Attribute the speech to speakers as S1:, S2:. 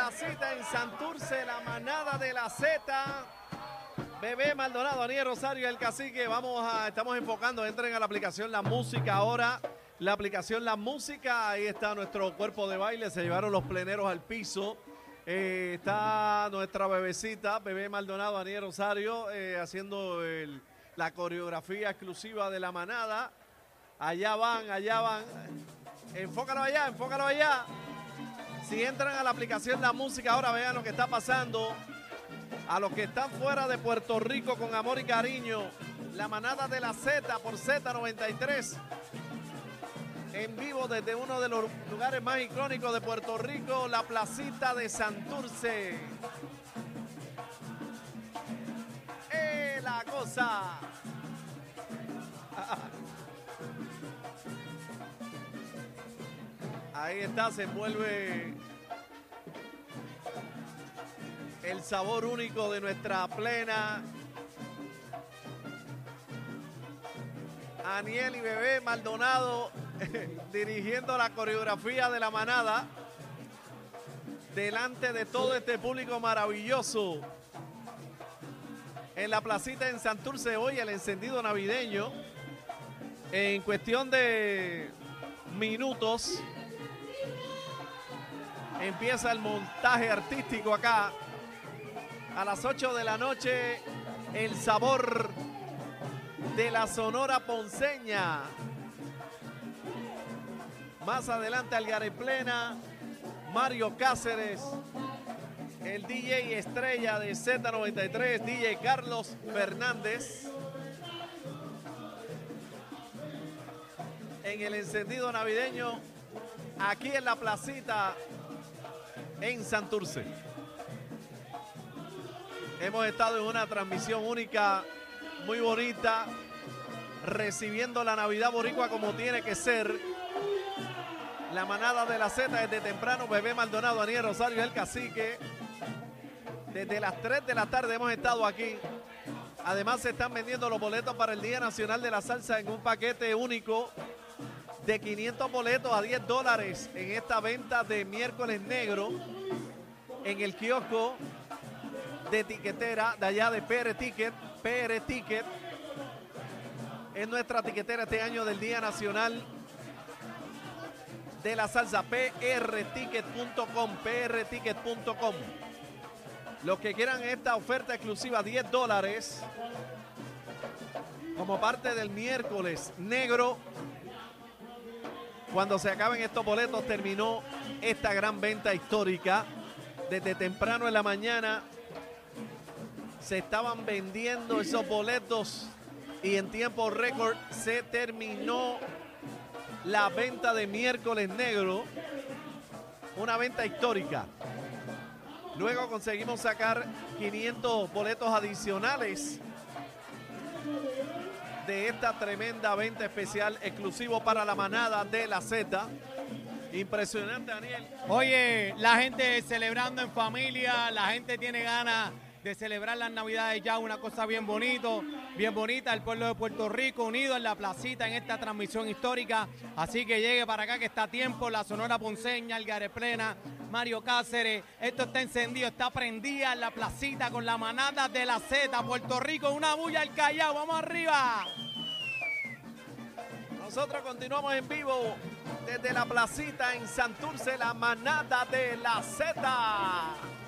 S1: La
S2: placita en Santurce, la manada de la Z. Bebé Maldonado, Aniel Rosario el cacique. Vamos a, estamos enfocando, entren a la aplicación La Música ahora. La aplicación La Música, ahí está nuestro cuerpo de baile, se llevaron los pleneros al piso. Eh, está nuestra bebecita, Bebé Maldonado, Aniel Rosario, eh, haciendo la coreografía exclusiva de la manada. Allá van, allá van. Enfócalo allá, enfócalo allá. Si entran a la aplicación La Música ahora, vean lo que está pasando. A los que están fuera de Puerto Rico con amor y cariño, la manada de la Z por Z93. En vivo desde uno de los lugares más icónicos de Puerto Rico, la placita de Santurce. casa. Ahí está, se envuelve el sabor único de nuestra plena. Aniel y Bebé Maldonado dirigiendo la coreografía de la manada delante de todo este público maravilloso en la placita en Santurce hoy el encendido navideño en cuestión de minutos empieza el montaje artístico acá a las 8 de la noche el sabor de la Sonora Ponceña más adelante Algaré Plena Mario Cáceres, el DJ estrella de Z93, DJ Carlos Fernández. En el encendido navideño, aquí en la placita en Santurce. Hemos estado en una transmisión única, muy bonita, recibiendo la Navidad Boricua como tiene que ser la manada de la Z desde temprano, Bebé Maldonado, Aniel Rosario, el cacique. Desde las 3 de la tarde hemos estado aquí. Además se están vendiendo los boletos para el Día Nacional de la Salsa en un paquete único de 500 boletos a 10 dólares en esta venta de miércoles negro en el kiosco de tiquetera de allá de PR Ticket. PR Ticket es nuestra tiquetera este año del Día Nacional de la salsa prticket.com prticket.com los que quieran esta oferta exclusiva 10 dólares como parte del miércoles negro cuando se acaben estos boletos terminó esta gran venta histórica desde temprano en la mañana se estaban vendiendo esos boletos y en tiempo récord se terminó la venta de miércoles negro, una venta histórica. Luego conseguimos sacar 500 boletos adicionales de esta tremenda venta especial exclusivo para la manada de la Z. Impresionante, Daniel.
S3: Oye, la gente celebrando en familia, la gente tiene ganas de celebrar las Navidades ya, una cosa bien bonito, bien bonita, el pueblo de Puerto Rico unido en la placita en esta transmisión histórica. Así que llegue para acá que está a tiempo, la Sonora Ponceña, el Plena, Mario Cáceres. Esto está encendido, está prendida en la placita con la manada de la Z. Puerto Rico, una bulla al Callao, vamos arriba.
S2: Nosotros continuamos en vivo desde la placita en Santurce, la manada de la Z.